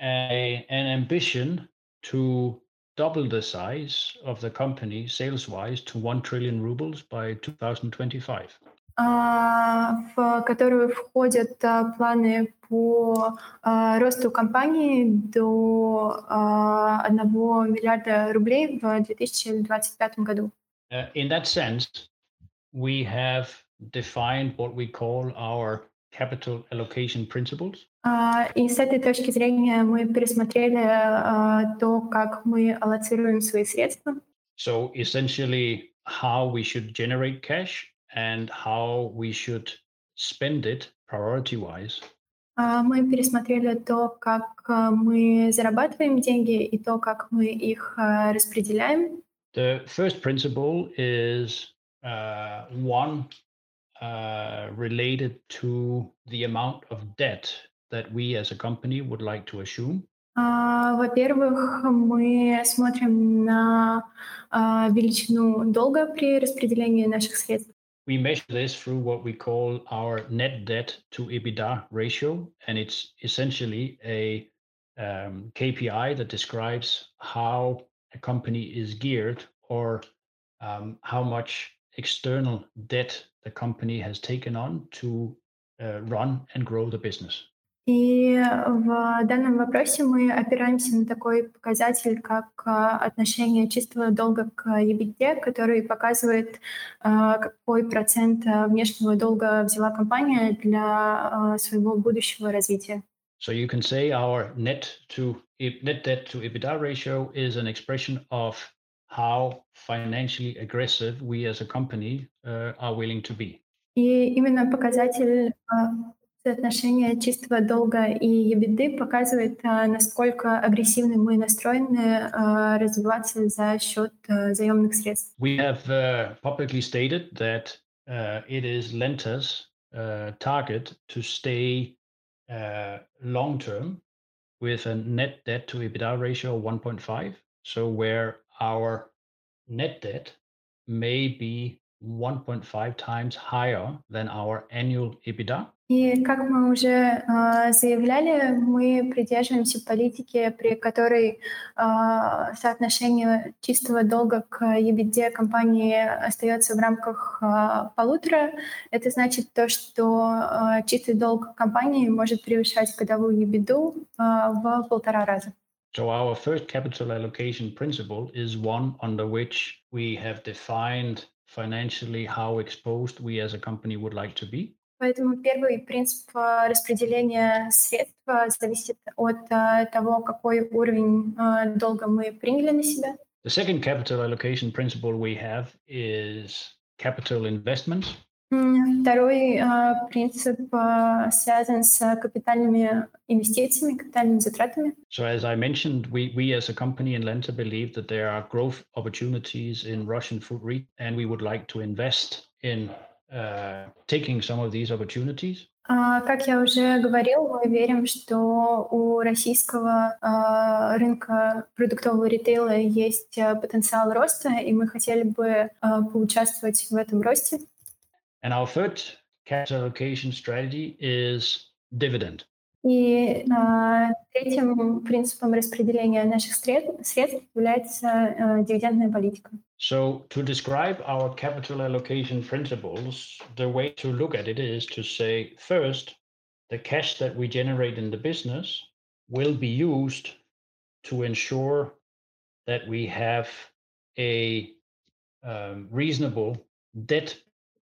a, an ambition to double the size of the company sales-wise to 1 trillion rubles by 2025. в которую входят планы по росту компании до 1 миллиарда рублей в 2025 году. Uh, in that sense, we have defined what we call our capital allocation principles. И с этой точки зрения мы пересмотрели то, как мы аллоцируем свои средства. So essentially, how we should generate cash and how we should spend it priority-wise. Мы пересмотрели то, как мы зарабатываем деньги и то, как мы их распределяем. The first principle is uh, one uh, related to the amount of debt that we as a company would like to assume. Во-первых, мы смотрим на величину долга при распределении наших средств. We measure this through what we call our net debt to EBITDA ratio, and it's essentially a um, KPI that describes how a company is geared or um, how much external debt the company has taken on to uh, run and grow the business. И в данном вопросе мы опираемся на такой показатель, как отношение чистого долга к EBITDA, который показывает, какой процент внешнего долга взяла компания для своего будущего развития. So you can say our net to net debt to EBITDA ratio is an expression of how financially aggressive we as a company uh, are willing to be. И именно показатель Соотношение чистого долга и EBITDA показывает, насколько агрессивно мы настроены развиваться за счет заемных средств. We have uh, publicly stated that uh, it is Lenta's uh, target to stay uh, long term with a net debt to EBITDA ratio of 1.5. So where our net debt may be 1.5 times higher than our annual EBITDA. И как мы уже э, заявляли, мы придерживаемся политики, при которой э, соотношение чистого долга к EBITDA компании остается в рамках э, полутора. Это значит то, что э, чистый долг компании может превышать годовую EBITDA э, в полтора раза. So our first capital allocation principle is one under which we have defined financially how exposed we as a company would like to be. Поэтому первый принцип распределения средств зависит от того, какой уровень долга мы приняли на себя. The second capital allocation principle we have is capital investments. Второй принцип связан с капитальными инвестициями, капитальными затратами. So as I mentioned, we, we as a company in Lenta believe that there are growth opportunities in Russian food retail and we would like to invest in uh, taking some of these opportunities. Как я уже говорил, мы верим, что у российского рынка продуктового ритейла есть потенциал роста, и мы хотели бы поучаствовать в этом росте. And our third capital allocation strategy is dividend. И э, третьим принципом распределения наших средств является э, дивидендная политика. So to describe our capital allocation principles, the way to look at it is to say first, the cash that we generate in the business will be used to ensure that we have a um, reasonable debt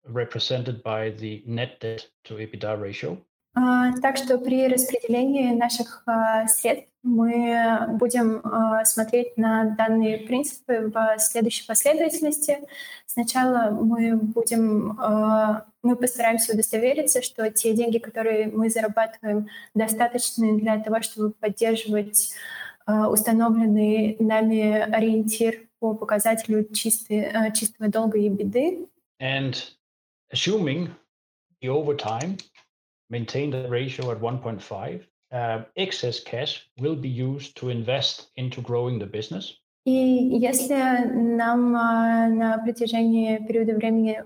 represented by the net debt to EBITDA ratio. Так что при распределении наших средств мы будем смотреть на данные принципы в следующей последовательности. Сначала мы будем, мы постараемся удостовериться, что те деньги, которые мы зарабатываем, достаточны для того, чтобы поддерживать установленный нами ориентир по показателю чистой, чистого долга и беды. And assuming the overtime maintain the ratio at 1.5, uh, excess cash will be used to invest into growing the business. И если нам на протяжении периода времени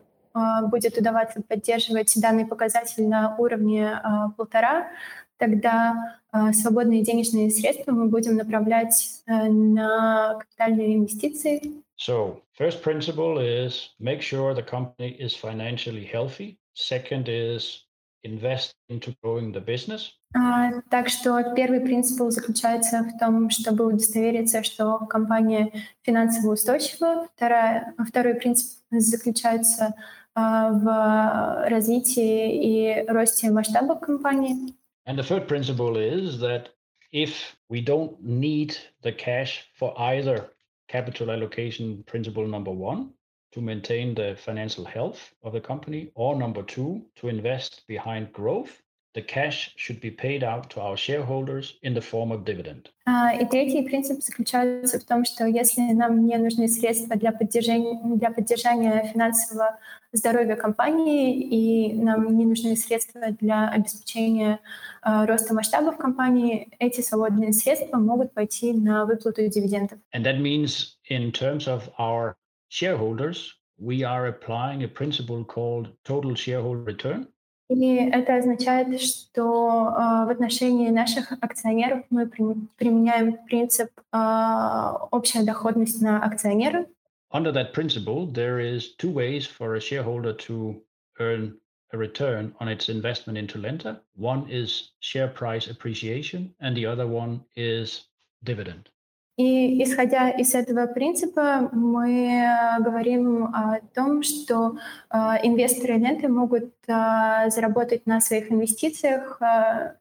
будет удаваться поддерживать данный показатель на уровне полтора, тогда свободные денежные средства мы будем направлять на капитальные инвестиции. So, first principle is make sure the company is financially healthy. Second is invest into growing the business. А, Так что первый принцип заключается в том, чтобы удостовериться, что компания финансово устойчива. Вторая, второй принцип заключается а, в развитии и росте масштабов компании. And the third principle is that if we don't need the cash for either capital allocation principle number one, to maintain the financial health of the company, or number two, to invest behind growth, the cash should be paid out to our shareholders in the form of dividend. А, И третий принцип заключается в том, что если нам не нужны средства для поддержания, для поддержания финансового здоровья компании и нам не нужны средства для обеспечения а, роста масштабов компании, эти свободные средства могут пойти на выплату дивидендов. And that means, in terms of our shareholders, we are applying a principle called total shareholder return. И это означает, что а, в отношении наших акционеров мы при- применяем принцип а, общая доходность на акционера. Under that principle, there is two ways for a shareholder to earn a return on its investment into Lenta. One is share price appreciation, and the other one is dividend. И исходя из этого принципа, мы а, говорим о том, что а, инвесторы ленты могут а, заработать на своих инвестициях,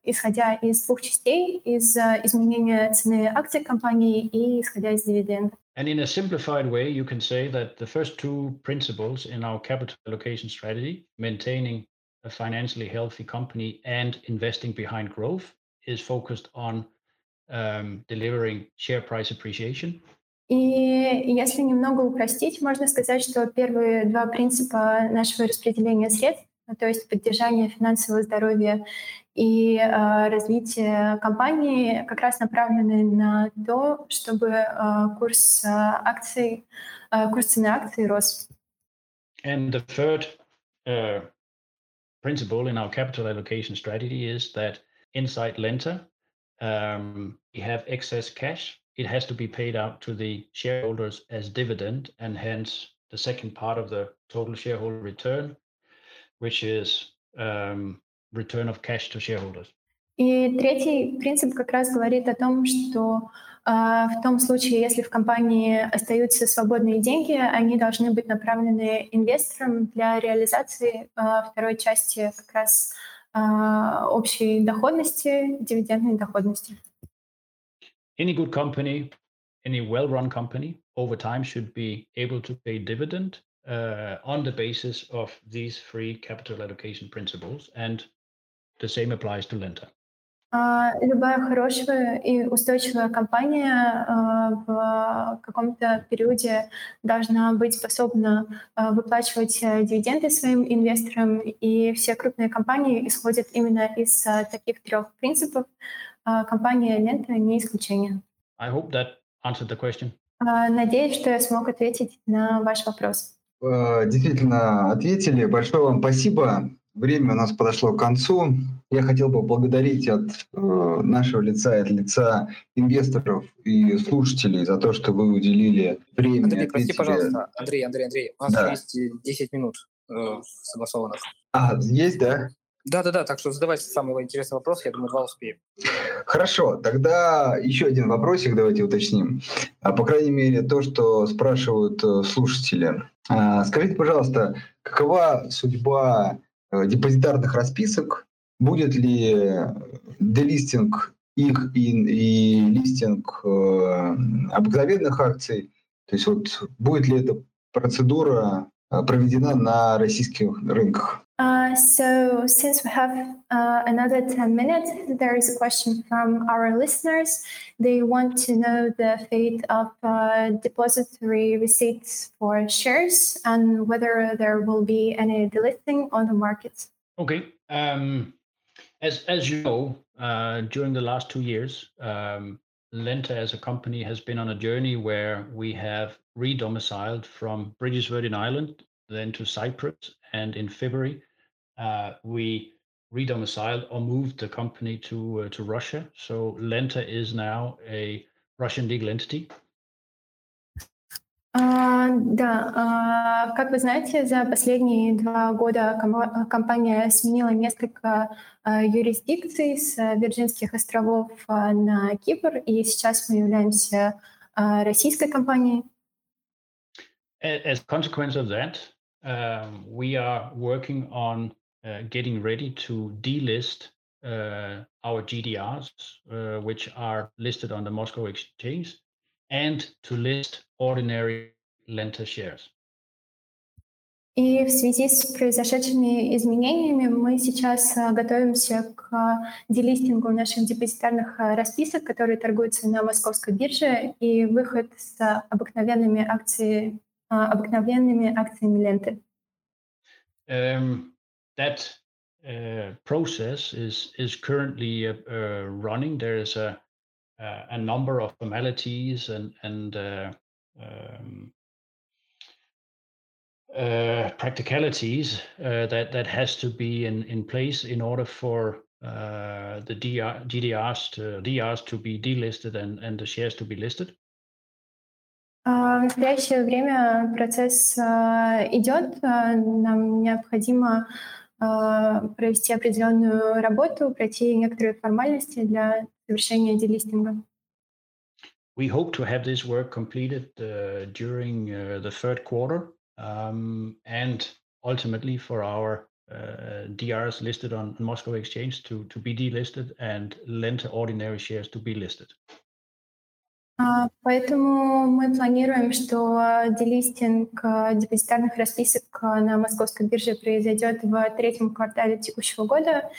исходя из двух частей, из изменения цены акций компании и исходя из дивидендов. And in a simplified way, you can say that the first two principles in our capital allocation strategy, maintaining a financially healthy company and investing behind growth, is focused on um, delivering share price appreciation. И если немного упростить, можно сказать, что первые два принципа нашего распределения средств, ну, то есть поддержание финансового здоровья и а, развитие компании, как раз направлены на то, чтобы а, курс а, акций, а, курс цены акций рос. And the third uh, principle in our capital allocation strategy is that inside Lenta, um, we have excess cash. It has to be paid out to the shareholders as dividend, and hence the second part of the total shareholder return, which is um, return of cash to shareholders. И третий принцип как раз говорит о том, что а, в том случае, если в компании остаются свободные деньги, они должны быть направлены инвесторам для реализации а, второй части как раз а, общей доходности, дивидендной доходности. Any good company, any well-run company, over time should be able to pay dividend uh, on the basis of these three capital allocation principles, and the same applies to Lenta. А, Любая хорошая и устойчивая компания а, в каком-то периоде должна быть способна а, выплачивать э, дивиденды своим инвесторам, и все крупные компании исходят именно из а, таких трех принципов. Компания Лента не исключение. I hope that answered the question. Надеюсь, что я смог ответить на ваш вопрос. Э, Действительно, ответили. Большое вам спасибо. Время у нас подошло к концу. Я хотел бы поблагодарить от э, нашего лица, от лица инвесторов и слушателей за то, что вы уделили время. Андрей, прости, пожалуйста. Андрей, Андрей, Андрей, у нас Да. есть э, 10 минут э, согласованных. А, есть, да? Да-да-да, так что задавайте самый интересный вопрос, я думаю, два успеем. Хорошо, тогда еще один вопросик давайте уточним. А, По крайней мере, то, что спрашивают э, слушатели. А, Скажите, пожалуйста, какова судьба э, депозитарных расписок? Будет ли делистинг их и, и листинг э, обыкновенных акций? То есть вот будет ли эта процедура э, проведена на российских рынках? Uh, so, since we have uh, another 10 minutes, there is a question from our listeners. They want to know the fate of uh, depository receipts for shares and whether there will be any delisting on the market. Okay. Um, as as you know, uh, during the last two years, um, Lenta as a company has been on a journey where we have re-domiciled from British Virgin Island, then to Cyprus, and in February uh, we re-domiciled or moved the company to uh, to Russia. So Lenta is now a Russian legal entity. А, А, да, а, как вы знаете, за последние два года компания сменила несколько а, юрисдикций с Вирджинских островов а, на Кипр, и сейчас мы являемся а, российской компанией. As a consequence of that, um, we are working on uh, getting ready to delist uh, our GDRs, uh, which are listed on the Moscow Exchange, and to list ordinary Lenta shares. И в связи с произошедшими изменениями мы сейчас готовимся к делистингу наших депозитарных расписок, которые торгуются на московской бирже, и выход с обыкновенными акциями, обыкновенными акциями ленты. Um, that uh, process is is currently uh, uh, running. There is a a number of formalities and and um, uh, practicalities uh, that that has to be in in place in order for uh, the DR, GDRs to DRs to be delisted and and the shares to be listed? В настоящее время процесс идет. Нам необходимо провести определенную работу, пройти некоторые формальности для делистинга. We hope to have this work completed uh, during uh, the third quarter um, and ultimately for our uh, DRs listed on Moscow Exchange to, to be delisted and Lenta ordinary shares to be listed. Поэтому мы планируем, что делистинг депозитарных расписок на московской бирже произойдет в третьем квартале текущего года,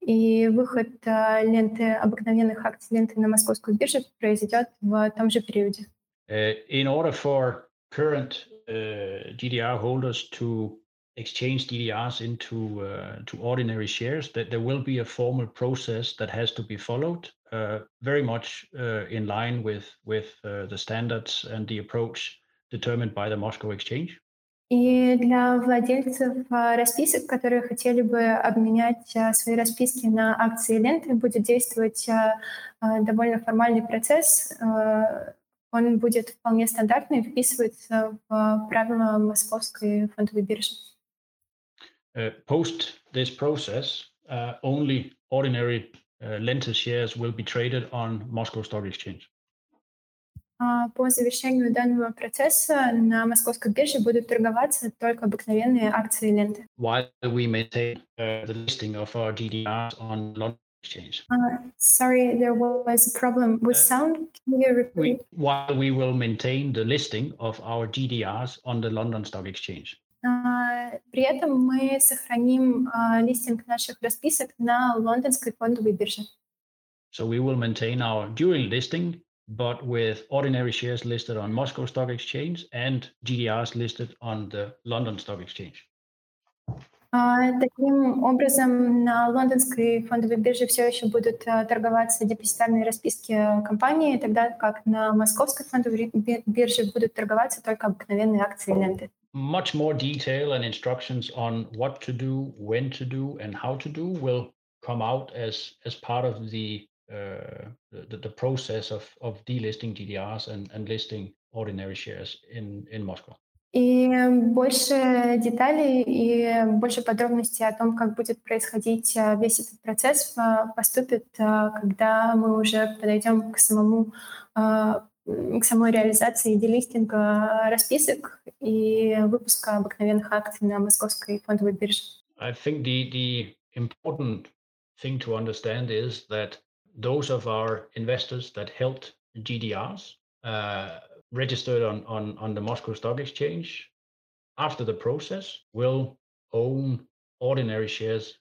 и выход ленты обыкновенных акций ленты на московскую биржу произойдет в том же периоде. Uh, in order for current uh, holders to exchange DDRs into uh, to ordinary shares, that there will be a formal process that has to be followed, uh, very much uh, in line with with uh, the standards and the approach determined by the Moscow Exchange. И для владельцев расписок, которые хотели бы обменять свои расписки на акции ленты, будет действовать довольно формальный процесс, он будет вполне стандартный, вписывается в правила московской фондовой биржи. Uh, post this process, uh, only ordinary uh, Lenta shares will be traded on Moscow Stock Exchange. По завершению данного процесса на московской бирже будут торговаться только обыкновенные акции ленты. While we maintain uh, the listing of our GDRs on London exchange. Uh, sorry, there was a problem with sound. Can you repeat? We, while we will maintain the listing of our GDRs on the London Stock Exchange. Uh, при этом мы сохраним uh, листинг наших расписок на лондонской фондовой бирже. So we will maintain our dual listing, but with ordinary shares listed on Moscow Stock Exchange and GDRs listed on the London Stock Exchange. Таким образом, на лондонской фондовой бирже все еще будут торговаться депозитарные расписки компании, тогда как на московской фондовой бирже будут торговаться только обыкновенные акции ленты. Much more detail and instructions on what to do, when to do, and how to do will come out as as part of the uh, the, the process of of delisting GDRs and, and listing ordinary shares in in Moscow. И больше деталей и больше подробностей о том, как будет происходить весь этот процесс, поступит, когда мы уже подойдем к самому к самой реализации делистинга расписок и выпуска обыкновенных акций на московской фондовой бирже. I think the, the important thing to understand is that those of our investors that held GDRs uh, registered on, on, on the Moscow Stock Exchange after the process will own ordinary shares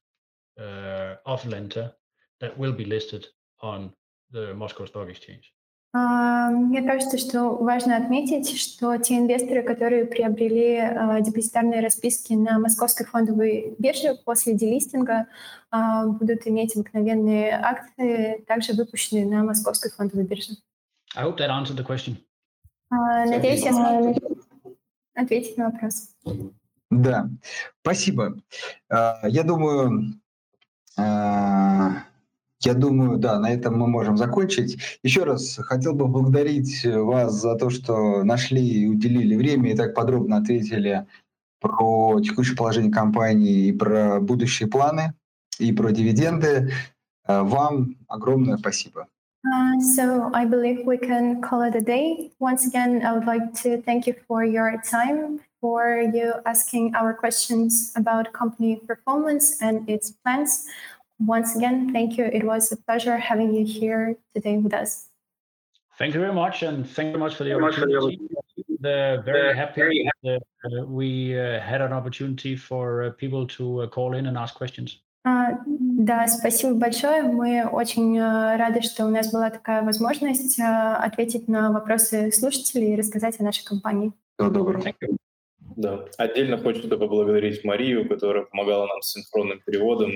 uh, of Lenta that will be listed on the Moscow Stock Exchange. Мне кажется, что важно отметить, что те инвесторы, которые приобрели депозитарные расписки на московской фондовой бирже после делистинга, будут иметь обыкновенные акции, также выпущенные на московской фондовой бирже. I hope that answered the question. Надеюсь, я смогу ответить на вопрос. Да, спасибо. Я думаю, Я думаю, да, на этом мы можем закончить. Еще раз хотел бы благодарить вас за то, что нашли и уделили время и так подробно ответили про текущее положение компании и про будущие планы и про дивиденды. Э, вам огромное спасибо. Uh, so I believe we can call it a day. Once again, I would like to thank you for your time, for you asking our questions about company performance and its plans. Once again, thank you. It was a pleasure having you here today with us. Thank you very much, and thank you very much for the opportunity. The very happy that uh, we uh, had an opportunity for uh, people to uh, call in and ask questions. А, да, спасибо большое. Мы очень э, рады, что у нас была такая возможность э, ответить на вопросы слушателей и рассказать о нашей компании. Всего доброго. Да. Отдельно хочется поблагодарить Марию, которая помогала нам с синхронным переводом.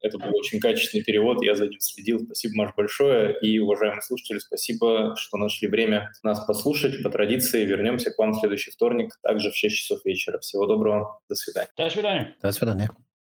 Это был очень качественный перевод, я за ним следил. Спасибо, Маш, большое. И, уважаемые слушатели, спасибо, что нашли время нас послушать. По традиции вернемся к вам в следующий вторник, также в 6 часов вечера. Всего доброго. До свидания. До свидания. До свидания.